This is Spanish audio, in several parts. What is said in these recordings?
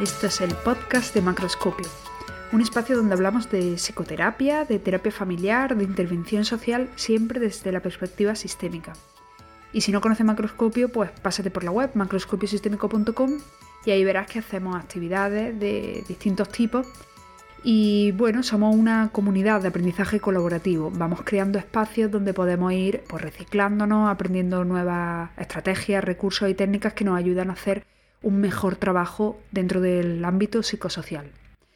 Este es el podcast de Macroscopio, un espacio donde hablamos de psicoterapia, de terapia familiar, de intervención social, siempre desde la perspectiva sistémica. Y si no conoces Macroscopio, pues pásate por la web macroscopiosistémico.com y ahí verás que hacemos actividades de distintos tipos. Y bueno, somos una comunidad de aprendizaje colaborativo. Vamos creando espacios donde podemos ir pues, reciclándonos, aprendiendo nuevas estrategias, recursos y técnicas que nos ayudan a hacer un mejor trabajo dentro del ámbito psicosocial.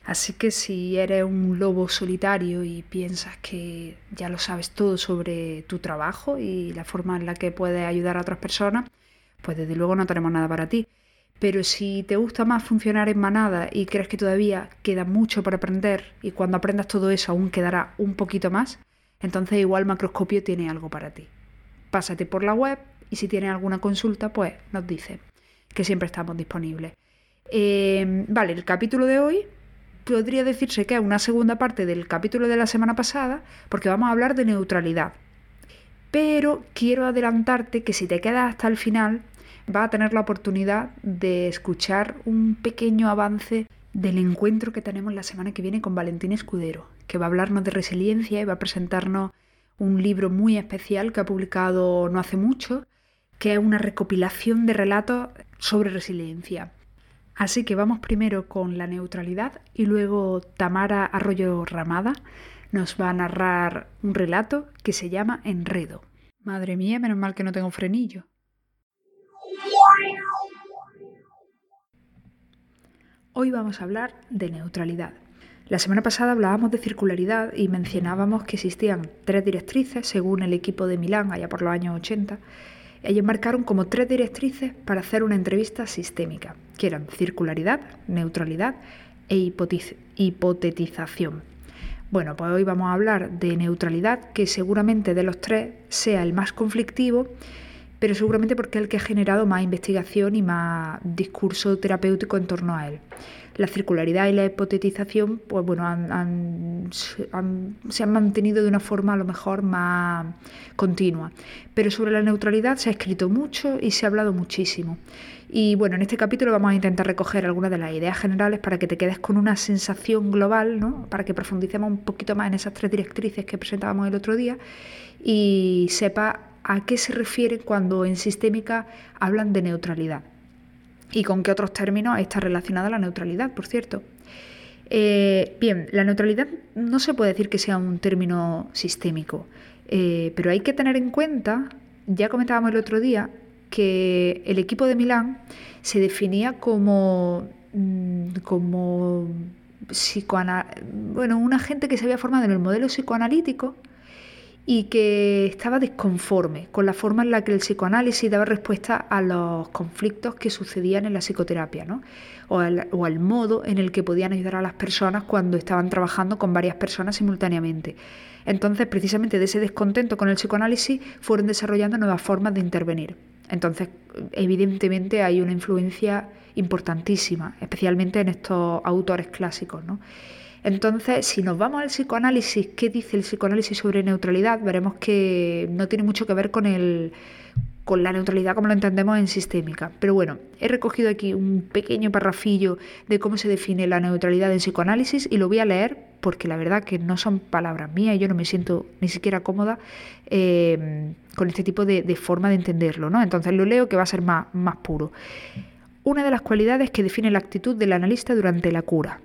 Así que si eres un lobo solitario y piensas que ya lo sabes todo sobre tu trabajo y la forma en la que puedes ayudar a otras personas, pues desde luego no tenemos nada para ti. Pero si te gusta más funcionar en manada y crees que todavía queda mucho por aprender y cuando aprendas todo eso aún quedará un poquito más, entonces igual Macroscopio tiene algo para ti. Pásate por la web y si tienes alguna consulta, pues nos dice que siempre estamos disponibles. Eh, vale, el capítulo de hoy podría decirse que es una segunda parte del capítulo de la semana pasada, porque vamos a hablar de neutralidad. Pero quiero adelantarte que si te quedas hasta el final, vas a tener la oportunidad de escuchar un pequeño avance del encuentro que tenemos la semana que viene con Valentín Escudero, que va a hablarnos de resiliencia y va a presentarnos un libro muy especial que ha publicado no hace mucho, que es una recopilación de relatos sobre resiliencia. Así que vamos primero con la neutralidad y luego Tamara Arroyo Ramada nos va a narrar un relato que se llama Enredo. Madre mía, menos mal que no tengo frenillo. Hoy vamos a hablar de neutralidad. La semana pasada hablábamos de circularidad y mencionábamos que existían tres directrices según el equipo de Milán allá por los años 80 ellos marcaron como tres directrices para hacer una entrevista sistémica, que eran circularidad, neutralidad e hipotetización. Bueno, pues hoy vamos a hablar de neutralidad, que seguramente de los tres sea el más conflictivo, pero seguramente porque es el que ha generado más investigación y más discurso terapéutico en torno a él la circularidad y la hipotetización, pues bueno, se han mantenido de una forma a lo mejor más continua. Pero sobre la neutralidad se ha escrito mucho y se ha hablado muchísimo. Y bueno, en este capítulo vamos a intentar recoger algunas de las ideas generales para que te quedes con una sensación global, ¿no? para que profundicemos un poquito más en esas tres directrices que presentábamos el otro día y sepa a qué se refiere cuando en sistémica hablan de neutralidad y con qué otros términos está relacionada la neutralidad, por cierto. Eh, bien, la neutralidad no se puede decir que sea un término sistémico, eh, pero hay que tener en cuenta, ya comentábamos el otro día, que el equipo de Milán se definía como, mm, como bueno, una gente que se había formado en el modelo psicoanalítico, y que estaba desconforme con la forma en la que el psicoanálisis daba respuesta a los conflictos que sucedían en la psicoterapia, ¿no? o, al, modo en el que podían ayudar a las personas cuando estaban trabajando con varias personas simultáneamente. Entonces, precisamente de ese descontento con el psicoanálisis, fueron desarrollando nuevas formas de intervenir. Entonces, evidentemente hay una influencia importantísima, especialmente en estos autores clásicos. ¿no? Entonces, si nos vamos al psicoanálisis, ¿qué dice el psicoanálisis sobre neutralidad? Veremos que no tiene mucho que ver con el con la neutralidad como lo entendemos en sistémica. Pero bueno, he recogido aquí un pequeño parrafillo de cómo se define la neutralidad en psicoanálisis y lo voy a leer porque la verdad que no son palabras mías y yo no me siento ni siquiera cómoda eh, con este tipo de, de, forma de entenderlo. ¿no? Entonces lo leo que va a ser más, más puro. Una de las cualidades que define la actitud del analista durante la cura.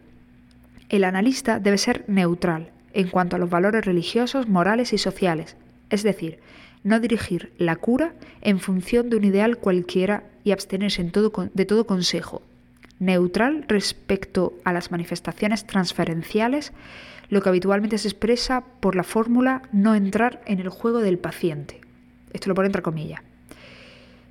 El analista debe ser neutral en cuanto a los valores religiosos, morales y sociales, es decir, no dirigir la cura en función de un ideal cualquiera y abstenerse de todo consejo. Neutral respecto a las manifestaciones transferenciales, lo que habitualmente se expresa por la fórmula no entrar en el juego del paciente. Esto lo pone entre comillas.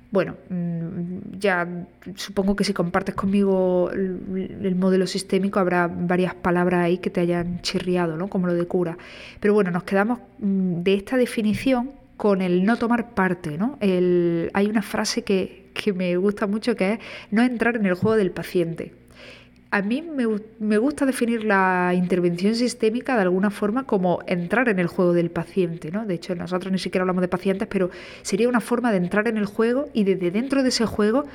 Bueno, mm, ya supongo que si compartes conmigo el modelo sistémico habrá varias palabras ahí que te hayan chirriado, ¿no? Como lo de cura. Pero bueno, nos quedamos mm, de esta definición con el no tomar parte, ¿no? hay una frase que, que me gusta mucho que es no entrar en el juego del paciente a mí me, gusta definir la intervención sistémica de alguna forma como entrar en el juego del paciente, ¿no? De hecho, nosotros ni siquiera hablamos de pacientes, pero sería una forma de entrar en el juego y desde dentro de ese juego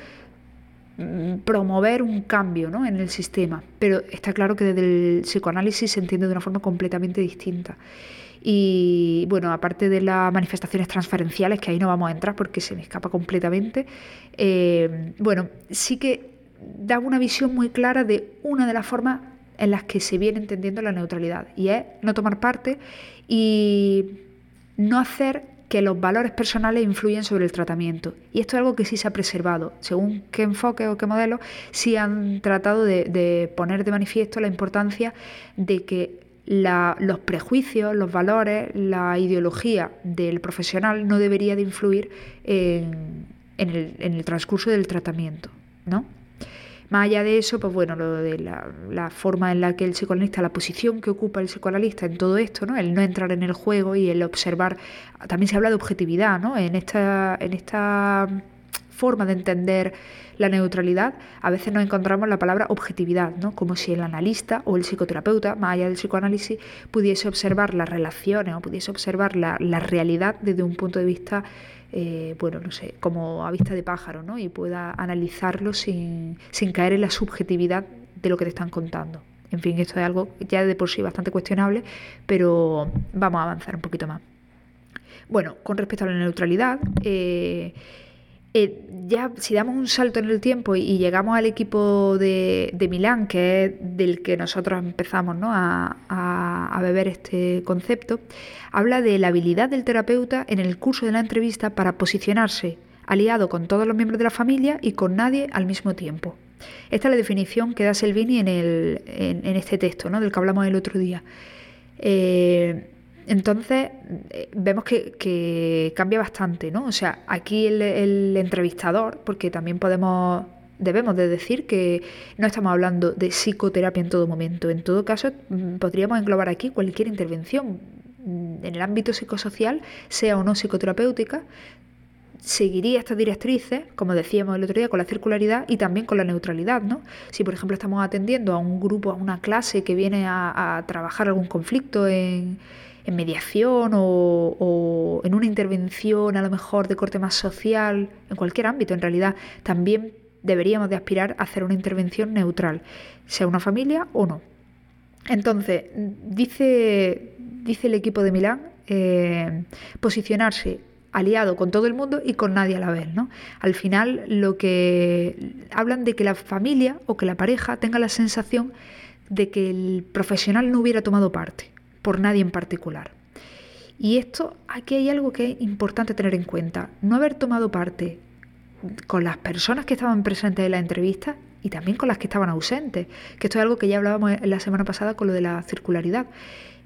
mm, promover un cambio ¿no? en el sistema, pero está claro que desde el psicoanálisis se entiende de una forma completamente distinta. Y bueno, aparte de las manifestaciones transferenciales, que ahí no vamos a entrar porque se me escapa completamente, eh, bueno, sí que da una visión muy clara de una de las formas en las que se viene entendiendo la neutralidad, y es no tomar parte y no hacer que los valores personales influyen sobre el tratamiento. Y esto es algo que sí se ha preservado. Según qué enfoque o qué modelo, sí han tratado de, poner de manifiesto la importancia de que los prejuicios, los valores, la ideología del profesional no debería de influir en, el, en el transcurso del tratamiento. ¿no? Más allá de eso, pues bueno, lo de la, forma en la que el psicoanalista, la posición que ocupa el psicoanalista en todo esto, ¿no? El no entrar en el juego y el observar. También se habla de objetividad, ¿no? En esta, en esta forma de entender la neutralidad, a veces nos encontramos la palabra objetividad, ¿no? como si el analista o el psicoterapeuta, más allá del psicoanálisis, pudiese observar las relaciones o pudiese observar la, la realidad desde un punto de vista eh, bueno, no sé, como a vista de pájaro, ¿no? Y pueda analizarlo sin, caer en la subjetividad de lo que te están contando. En fin, esto es algo ya de por sí bastante cuestionable, pero vamos a avanzar un poquito más. Bueno, con respecto a la neutralidad, eh, eh, ya si damos un salto en el tiempo y, llegamos al equipo de, Milán, que es del que nosotros empezamos a, beber este concepto, habla de la habilidad del terapeuta en el curso de la entrevista para posicionarse aliado con todos los miembros de la familia y con nadie al mismo tiempo. Esta es la definición que da Selvini en, en, este texto ¿no? del que hablamos el otro día. Eh, entonces, eh, vemos que, cambia bastante, ¿no? O sea, aquí el, entrevistador, porque también podemos, debemos de decir que no estamos hablando de psicoterapia en todo momento. En todo caso, mm, podríamos englobar aquí cualquier intervención mm, en el ámbito psicosocial, sea o no psicoterapéutica, seguiría estas directrices, como decíamos el otro día, con la circularidad y también con la neutralidad, ¿no? Si, por ejemplo, estamos atendiendo a un grupo, a una clase que viene a trabajar algún conflicto en en mediación o, en una intervención a lo mejor de corte más social, en cualquier ámbito en realidad, también deberíamos de aspirar a hacer una intervención neutral, sea una familia o no. Entonces, dice, dice el equipo de Milán eh, posicionarse aliado con todo el mundo y con nadie a la vez. ¿no? Al final lo que hablan de que la familia o que la pareja tenga la sensación de que el profesional no hubiera tomado parte por nadie en particular. Y esto, aquí hay algo que es importante tener en cuenta. No haber tomado parte con las personas que estaban presentes en la entrevista y también con las que estaban ausentes, que esto es algo que ya hablábamos la semana pasada con lo de la circularidad.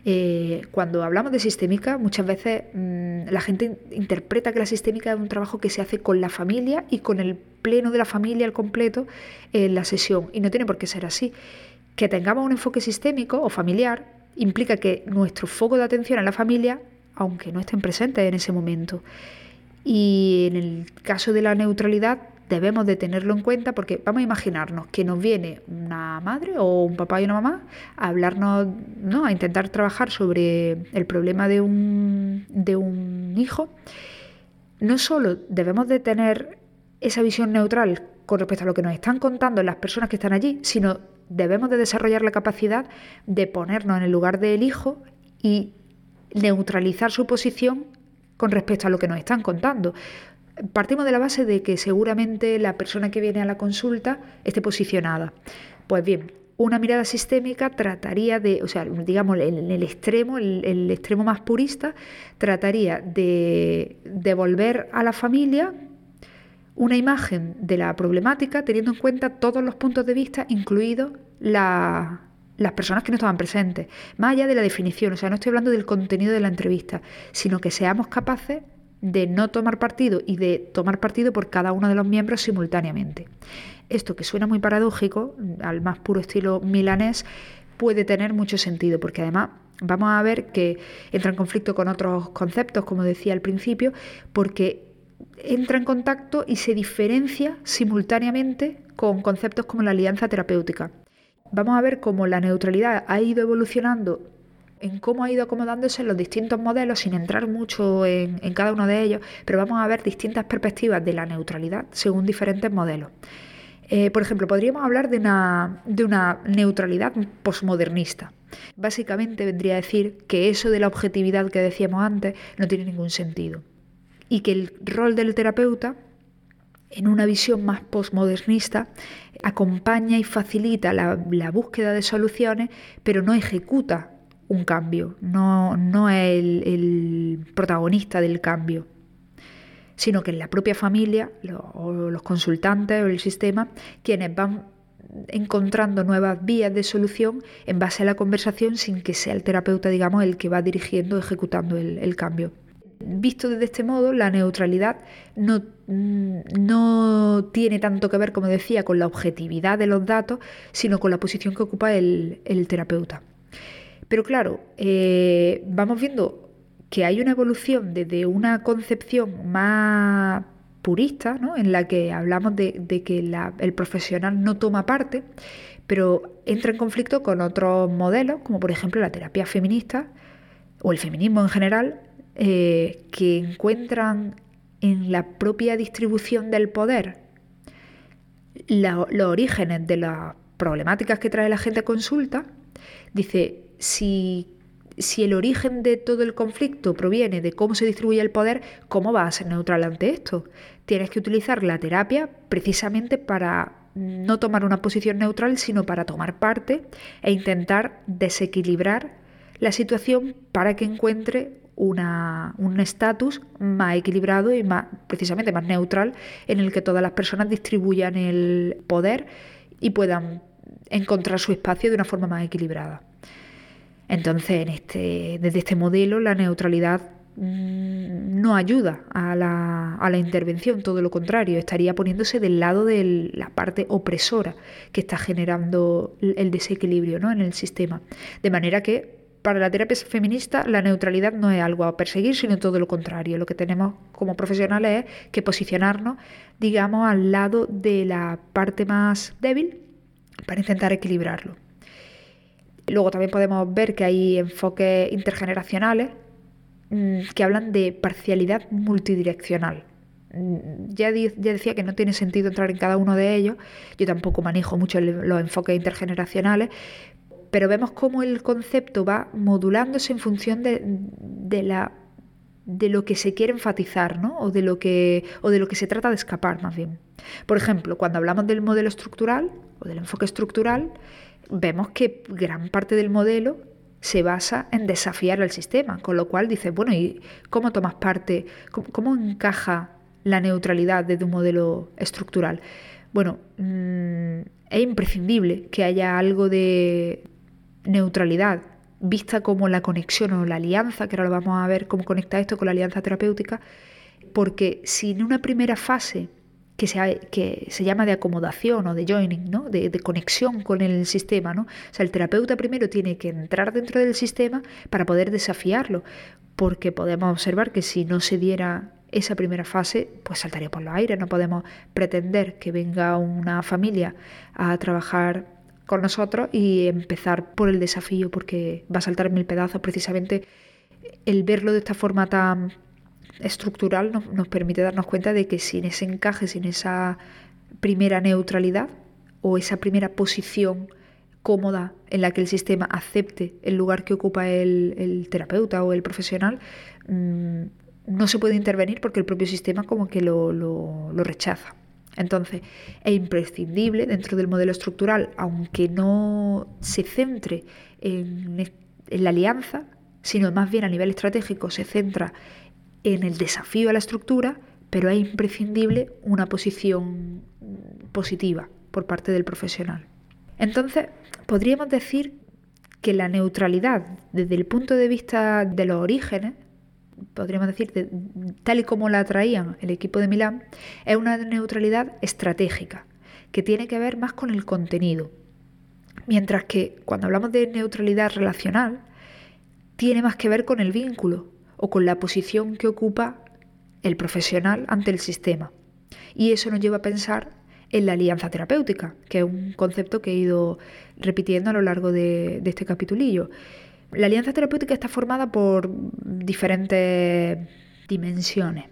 Eh, cuando hablamos de sistémica, muchas veces mm, la gente interpreta que la sistémica es un trabajo que se hace con la familia y con el pleno de la familia al completo en la sesión, y no tiene por qué ser así. Que tengamos un enfoque sistémico o familiar implica que nuestro foco de atención a la familia, aunque no estén presentes en ese momento. Y en el caso de la neutralidad debemos de tenerlo en cuenta porque vamos a imaginarnos que nos viene una madre o un papá y una mamá a hablarnos, ¿no? a intentar trabajar sobre el problema de un, de un hijo. No solo debemos de tener esa visión neutral con respecto a lo que nos están contando las personas que están allí, sino debemos de desarrollar la capacidad de ponernos en el lugar del hijo y neutralizar su posición con respecto a lo que nos están contando. Partimos de la base de que seguramente la persona que viene a la consulta esté posicionada. Pues bien, una mirada sistémica trataría de, o sea, digamos, en el extremo, el, extremo más purista, trataría de devolver a la familia una imagen de la problemática teniendo en cuenta todos los puntos de vista, incluidos las personas que no estaban presentes, más allá de la definición, o sea, no estoy hablando del contenido de la entrevista, sino que seamos capaces de no tomar partido y de tomar partido por cada uno de los miembros simultáneamente. Esto que suena muy paradójico, al más puro estilo milanés, puede tener mucho sentido, porque además vamos a ver que entra en conflicto con otros conceptos, como decía al principio, porque entra en contacto y se diferencia simultáneamente con conceptos como la alianza terapéutica. Vamos a ver cómo la neutralidad ha ido evolucionando en cómo ha ido acomodándose los distintos modelos, sin entrar mucho en, cada uno de ellos, pero vamos a ver distintas perspectivas de la neutralidad según diferentes modelos. Eh, por ejemplo, podríamos hablar de una, de una neutralidad posmodernista. Básicamente vendría a decir que eso de la objetividad que decíamos antes no tiene ningún sentido. Y que el rol del terapeuta, en una visión más posmodernista, acompaña y facilita la, búsqueda de soluciones, pero no ejecuta un cambio, no, no es el protagonista del cambio sino que es la propia familia o los consultantes o el sistema quienes van encontrando nuevas vías de solución en base a la conversación sin que sea el terapeuta, digamos, el que va dirigiendo, ejecutando el, cambio. Visto desde este modo, la neutralidad no, no, tiene tanto que ver, como decía, con la objetividad de los datos, sino con la posición que ocupa el, terapeuta. Pero claro, eh, vamos viendo que hay una evolución desde una concepción más purista, ¿no? en la que hablamos de, que el profesional no toma parte, pero entra en conflicto con otros modelos, como por ejemplo la terapia feminista o el feminismo en general, eh, que encuentran en la propia distribución del poder los orígenes de las problemáticas que trae la gente a consulta, dice, si si el origen de todo el conflicto proviene de cómo se distribuye el poder, ¿cómo vas a ser neutral ante esto? Tienes que utilizar la terapia precisamente para no tomar una posición neutral, sino para tomar parte e intentar desequilibrar la situación para que encuentre un estatus más equilibrado y más, precisamente más neutral en el que todas las personas distribuyan el poder y puedan encontrar su espacio de una forma más equilibrada. Entonces, este, desde este modelo, la neutralidad mm, no ayuda a la, intervención, todo lo contrario, estaría poniéndose del lado de la parte opresora que está generando el desequilibrio en el sistema. De manera que para la terapia feminista la neutralidad no es algo a perseguir, sino todo lo contrario. Lo que tenemos como profesionales es que posicionarnos, digamos, al lado de la parte más débil para intentar equilibrarlo. Luego también podemos ver que hay enfoques intergeneracionales mm, que hablan de parcialidad multidireccional. Mm, ya, decía que no tiene sentido entrar en cada uno de ellos, yo tampoco manejo mucho los enfoques intergeneracionales, pero vemos cómo el concepto va modulándose en función de, la de lo que se quiere enfatizar, ¿no? O de lo que o de lo que se trata de escapar más bien. Por ejemplo, cuando hablamos del modelo estructural o del enfoque estructural, vemos que gran parte del modelo se basa en desafiar al sistema, con lo cual dices, bueno, ¿y cómo tomas parte? ¿Cómo, encaja la neutralidad desde un modelo estructural? Bueno, mm, es imprescindible que haya algo de neutralidad vista como la conexión o la alianza, que ahora lo vamos a ver cómo conecta esto con la alianza terapéutica, porque si en una primera fase que se, que se llama de acomodación o de joining, ¿no? de, conexión con el sistema. ¿no? O sea, el terapeuta primero tiene que entrar dentro del sistema para poder desafiarlo, porque podemos observar que si no se diera esa primera fase, pues saltaría por los aires. No podemos pretender que venga una familia a trabajar con nosotros y empezar por el desafío, porque va a saltar mil pedazos precisamente el verlo de esta forma tan estructural nos, permite darnos cuenta de que sin ese encaje, sin esa primera neutralidad o esa primera posición cómoda en la que el sistema acepte el lugar que ocupa el, terapeuta o el profesional, mm, no se puede intervenir porque el propio sistema como que lo, rechaza. Entonces, es imprescindible dentro del modelo estructural, aunque no se centre en, la alianza, sino más bien a nivel estratégico se centra en el desafío a la estructura, pero es imprescindible una posición positiva por parte del profesional. Entonces, podríamos decir que la neutralidad desde el punto de vista de los orígenes, podríamos decir, tal y como la traían el equipo de Milán, es una neutralidad estratégica, que tiene que ver más con el contenido. Mientras que cuando hablamos de neutralidad relacional, tiene más que ver con el vínculo, o con la posición que ocupa el profesional ante el sistema. Y eso nos lleva a pensar en la alianza terapéutica, que es un concepto que he ido repitiendo a lo largo de, este capitulillo. La alianza terapéutica está formada por diferentes dimensiones.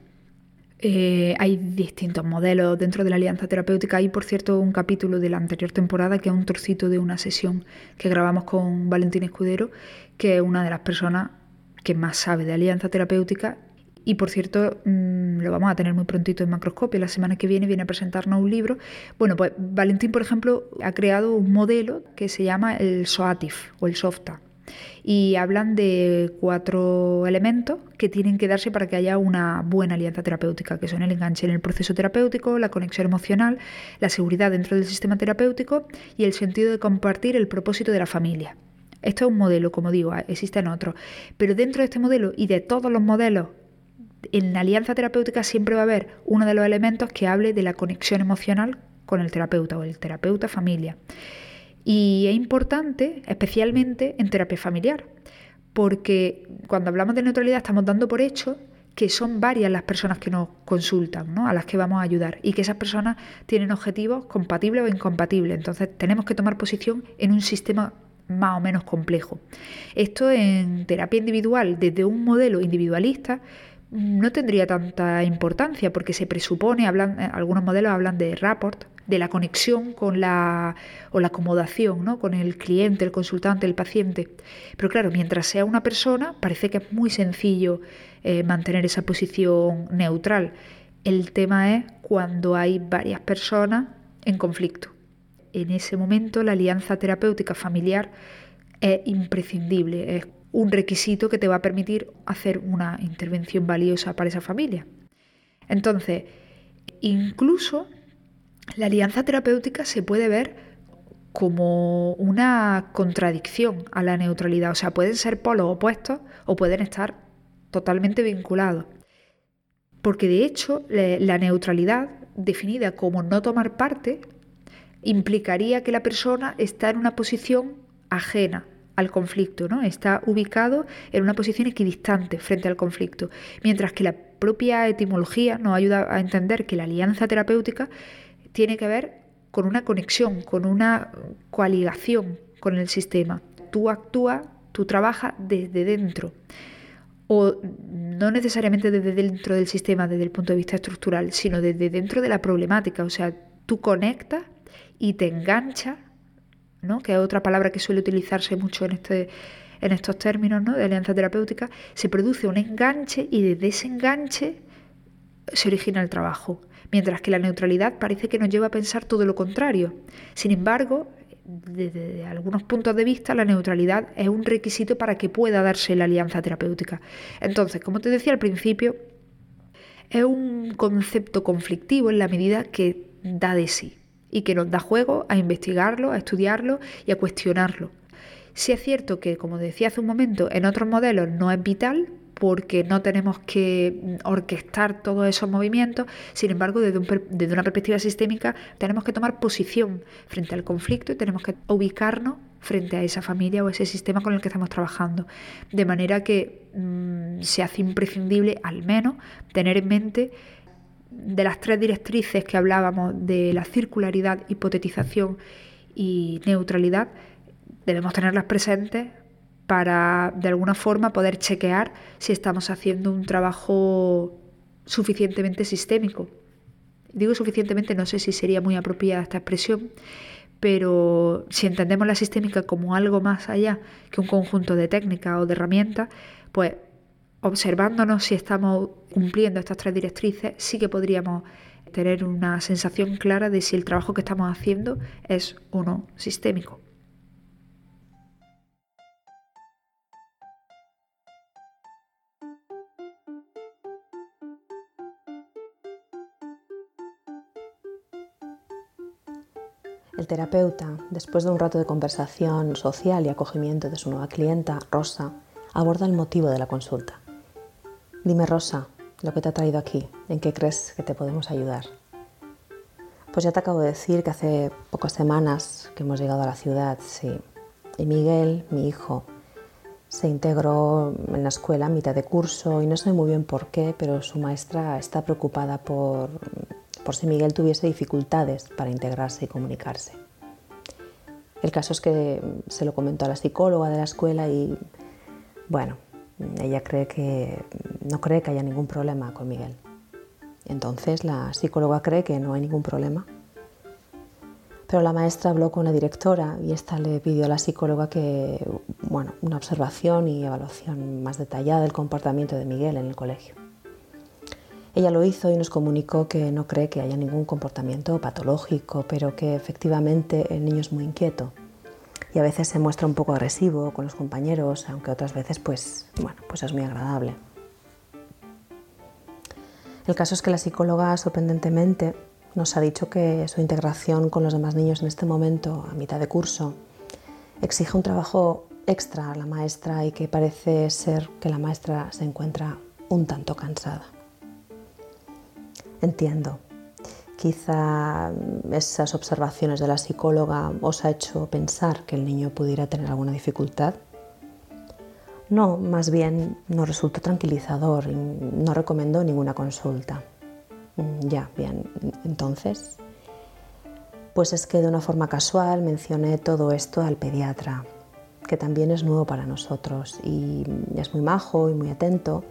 Eh, hay distintos modelos dentro de la alianza terapéutica. Hay, por cierto, un capítulo de la anterior temporada que es un trocito de una sesión que grabamos con Valentín Escudero, que es una de las personas que más sabe de alianza terapéutica. Y por cierto, mm, lo vamos a tener muy prontito en Macroscopia. La semana que viene viene a presentarnos un libro. Bueno, pues Valentín, por ejemplo, ha creado un modelo que se llama el SOATIF o el SOFTA y hablan de cuatro elementos que tienen que darse para que haya una buena alianza terapéutica, que son el enganche en el proceso terapéutico, la conexión emocional, la seguridad dentro del sistema terapéutico y el sentido de compartir el propósito de la familia. Esto es un modelo, como digo, existen otros, pero dentro de este modelo y de todos los modelos en la alianza terapéutica siempre va a haber uno de los elementos que hable de la conexión emocional con el terapeuta o el terapeuta familia. Y es importante, especialmente en terapia familiar, porque cuando hablamos de neutralidad estamos dando por hecho que son varias las personas que nos consultan, ¿no? a las que vamos a ayudar, y que esas personas tienen objetivos compatibles o incompatibles. Entonces tenemos que tomar posición en un sistema más o menos complejo. Esto en terapia individual, desde un modelo individualista, no tendría tanta importancia porque se presupone, hablan, algunos modelos hablan de rapport, de la conexión con la, o la acomodación ¿no? con el cliente, el consultante, el paciente. Pero claro, mientras sea una persona, parece que es muy sencillo eh, mantener esa posición neutral. El tema es cuando hay varias personas en conflicto. En ese momento la alianza terapéutica familiar es imprescindible, es un requisito que te va a permitir hacer una intervención valiosa para esa familia. Entonces, incluso la alianza terapéutica se puede ver como una contradicción a la neutralidad. O sea, pueden ser polos opuestos o pueden estar totalmente vinculados. Porque de hecho la neutralidad, definida como no tomar parte, implicaría que la persona está en una posición ajena al conflicto, ¿no? Está ubicado en una posición equidistante frente al conflicto, mientras que la propia etimología nos ayuda a entender que la alianza terapéutica tiene que ver con una conexión, con una coaligación con el sistema. Tú actúas, tú trabajas desde dentro o no necesariamente desde dentro del sistema desde el punto de vista estructural, sino desde dentro de la problemática. O sea, tú conectas y te enganchas, que es otra palabra que suele utilizarse mucho en, este, en estos términos ¿no? de alianza terapéutica, se produce un enganche y desde ese enganche se origina el trabajo mientras que la neutralidad parece que nos lleva a pensar todo lo contrario. Sin embargo, desde algunos puntos de vista, la neutralidad es un requisito para que pueda darse la alianza terapéutica. Entonces, como te decía al principio, es un concepto conflictivo en la medida que da de sí y que nos da juego a investigarlo, a estudiarlo y a cuestionarlo. Si es cierto que, como decía hace un momento, en otros modelos no es vital, porque no tenemos que orquestar todos esos movimientos, sin embargo, desde, una perspectiva sistémica tenemos que tomar posición frente al conflicto y tenemos que ubicarnos frente a esa familia o ese sistema con el que estamos trabajando, de manera que mm, se hace imprescindible al menos tener en mente de las tres directrices que hablábamos de la circularidad, hipotetización y neutralidad, debemos tenerlas presentes para de alguna forma poder chequear si estamos haciendo un trabajo suficientemente sistémico. Digo suficientemente, no sé si sería muy apropiada esta expresión, pero si entendemos la sistémica como algo más allá que un conjunto de técnicas o de herramientas, pues observándonos si estamos cumpliendo estas tres directrices, sí que podríamos tener una sensación clara de si el trabajo que estamos haciendo es o no sistémico. El terapeuta, después de un rato de conversación social y acogimiento de su nueva clienta, Rosa, aborda el motivo de la consulta. Dime, Rosa, lo que te ha traído aquí, ¿en qué crees que te podemos ayudar? Pues ya te acabo de decir que hace pocas semanas que hemos llegado a la ciudad, sí. Y Miguel, mi hijo, se integró en la escuela a mitad de curso y no sé muy bien por qué, pero su maestra está preocupada por por si Miguel tuviese dificultades para integrarse y comunicarse. El caso es que se lo comentó a la psicóloga de la escuela y, bueno, ella cree que no cree que haya ningún problema con Miguel. Entonces la psicóloga cree que no hay ningún problema. Pero la maestra habló con la directora y esta le pidió a la psicóloga que, bueno, una observación y evaluación más detallada del comportamiento de Miguel en el colegio. Ella lo hizo y nos comunicó que no cree que haya ningún comportamiento patológico, pero que efectivamente el niño es muy inquieto y a veces se muestra un poco agresivo con los compañeros, aunque otras veces pues, bueno, pues es muy agradable. El caso es que la psicóloga sorprendentemente nos ha dicho que su integración con los demás niños en este momento, a mitad de curso, exige un trabajo extra a la maestra y que parece ser que la maestra se encuentra un tanto cansada. Entiendo. Quizá esas observaciones de la psicóloga os ha hecho pensar que el niño pudiera tener alguna dificultad. No, más bien nos resultó tranquilizador no recomendó ninguna consulta. Mm, ya, bien, entonces. Pues es que de una forma casual mencioné todo esto al pediatra, que también es nuevo para nosotros y es muy majo y muy atento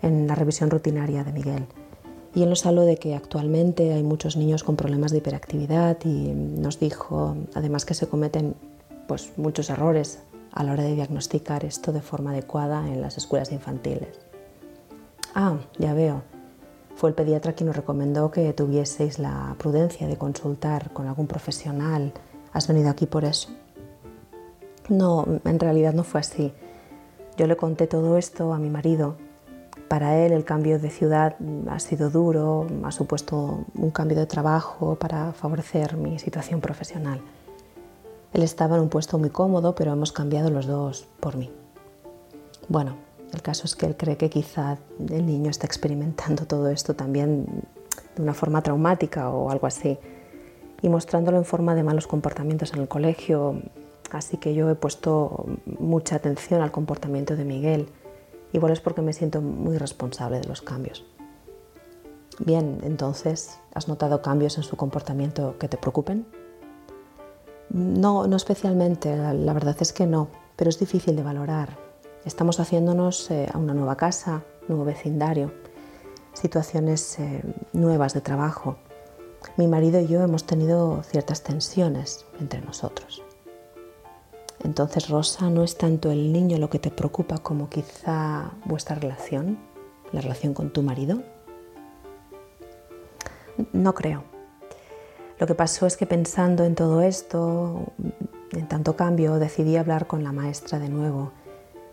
en la revisión rutinaria de Miguel. Y él nos habló de que actualmente hay muchos niños con problemas de hiperactividad y nos dijo además que se cometen pues, muchos errores a la hora de diagnosticar esto de forma adecuada en las escuelas infantiles. Ah, ya veo. Fue el pediatra quien nos recomendó que tuvieseis la prudencia de consultar con algún profesional. ¿Has venido aquí por eso? No, en realidad no fue así. Yo le conté todo esto a mi marido para él el cambio de ciudad ha sido duro, ha supuesto un cambio de trabajo para favorecer mi situación profesional. Él estaba en un puesto muy cómodo, pero hemos cambiado los dos por mí. Bueno, el caso es que él cree que quizá el niño está experimentando todo esto también de una forma traumática o algo así, y mostrándolo en forma de malos comportamientos en el colegio. Así que yo he puesto mucha atención al comportamiento de Miguel Igual es porque me siento muy responsable de los cambios. Bien, entonces, ¿has notado cambios en su comportamiento que te preocupen? No, no especialmente, la, verdad es que no, pero es difícil de valorar. Estamos haciéndonos eh, a una nueva casa, nuevo vecindario, situaciones eh, nuevas de trabajo. Mi marido y yo hemos tenido ciertas tensiones entre nosotros. Entonces, Rosa, no es tanto el niño lo que te preocupa como quizá vuestra relación, la relación con tu marido. No creo. Lo que pasó es que pensando en todo esto, en tanto cambio, decidí hablar con la maestra de nuevo,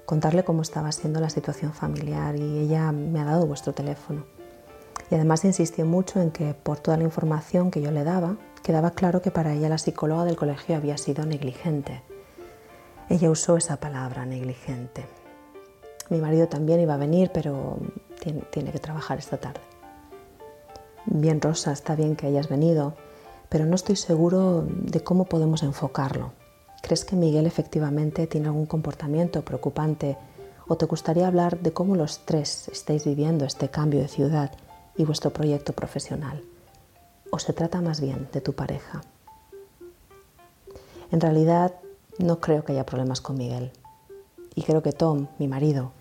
contarle cómo estaba siendo la situación familiar y ella me ha dado vuestro teléfono. Y además insistió mucho en que por toda la información que yo le daba, quedaba claro que para ella la psicóloga del colegio había sido negligente ella usó esa palabra, negligente. Mi marido también iba a venir, pero tiene, que trabajar esta tarde. Bien, Rosa, está bien que hayas venido, pero no estoy seguro de cómo podemos enfocarlo. ¿Crees que Miguel efectivamente tiene algún comportamiento preocupante o te gustaría hablar de cómo los tres estáis viviendo este cambio de ciudad y vuestro proyecto profesional? ¿O se trata más bien de tu pareja? En realidad, no creo que haya problemas con Miguel. Y creo que Tom, mi marido,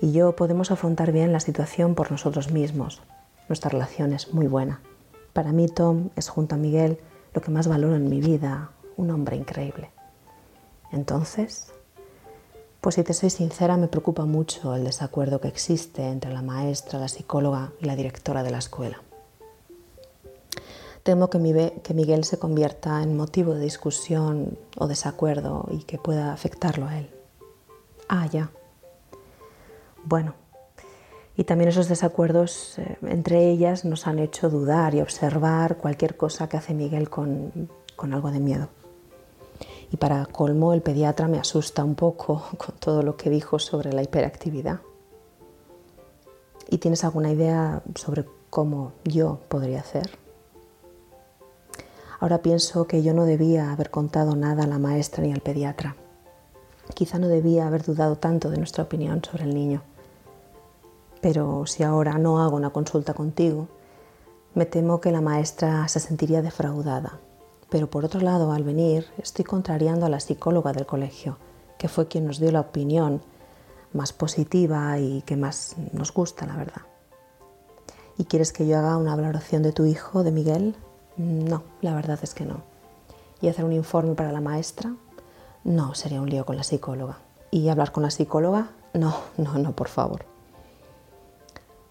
y yo podemos afrontar bien la situación por nosotros mismos. Nuestra relación es muy buena. Para mí Tom es junto a Miguel lo que más valoro en mi vida, un hombre increíble. Entonces, pues si te soy sincera, me preocupa mucho el desacuerdo que existe entre la maestra, la psicóloga y la directora de la escuela. Temo que, Miguel se convierta en motivo de discusión o desacuerdo y que pueda afectarlo a él. Ah, ya. Bueno, y también esos desacuerdos eh, entre ellas nos han hecho dudar y observar cualquier cosa que hace Miguel con, con algo de miedo. Y para colmo, el pediatra me asusta un poco con todo lo que dijo sobre la hiperactividad. ¿Y tienes alguna idea sobre cómo yo podría hacer? Ahora pienso que yo no debía haber contado nada a la maestra ni al pediatra. Quizá no debía haber dudado tanto de nuestra opinión sobre el niño. Pero si ahora no hago una consulta contigo, me temo que la maestra se sentiría defraudada. Pero por otro lado, al venir, estoy contrariando a la psicóloga del colegio, que fue quien nos dio la opinión más positiva y que más nos gusta, la verdad. ¿Y quieres que yo haga una valoración de tu hijo, de Miguel? No, la verdad es que no. ¿Y hacer un informe para la maestra? No, sería un lío con la psicóloga. ¿Y hablar con la psicóloga? No, no, no, por favor.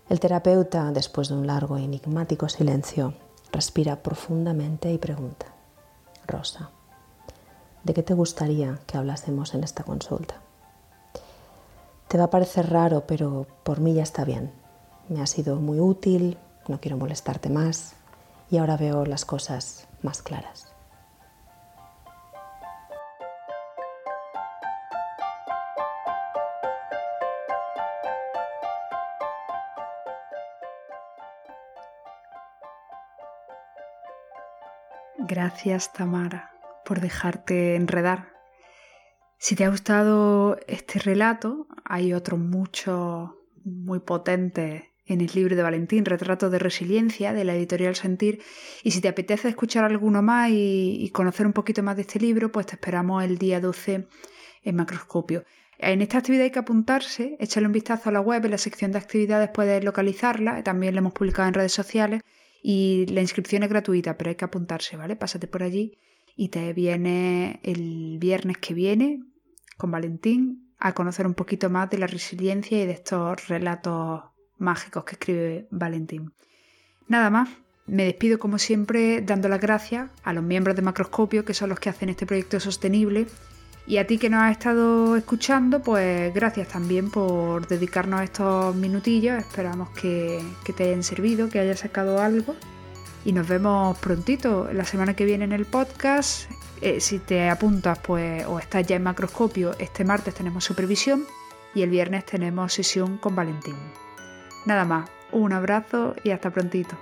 El terapeuta, después de un largo e enigmático silencio, respira profundamente y pregunta, Rosa, ¿de qué te gustaría que hablásemos en esta consulta? Te va a parecer raro, pero por mí ya está bien. Me ha sido muy útil, no quiero molestarte más y ahora veo las cosas más claras. Gracias Tamara por dejarte enredar. Si te ha gustado este relato, hay otros muchos muy potentes en el libro de Valentín, Retrato de Resiliencia, de la editorial Sentir. Y si te apetece escuchar alguno más y, conocer un poquito más de este libro, pues te esperamos el día 12 en Macroscopio. En esta actividad hay que apuntarse, echarle un vistazo a la web, en la sección de actividades puedes localizarla, también la hemos publicado en redes sociales y la inscripción es gratuita, pero hay que apuntarse, ¿vale? Pásate por allí y te viene el viernes que viene con Valentín a conocer un poquito más de la resiliencia y de estos relatos mágicos que escribe Valentín. Nada más, me despido como siempre dando las gracias a los miembros de Macroscopio, que son los que hacen este proyecto sostenible, y a ti que nos has estado escuchando, pues gracias también por dedicarnos estos minutillos. Esperamos que, te hayan servido, que hayas sacado algo. Y nos vemos prontito, la semana que viene en el podcast. Eh, si te apuntas pues, o estás ya en macroscopio, este martes tenemos supervisión y el viernes tenemos sesión con Valentín. Nada más, un abrazo y hasta prontito.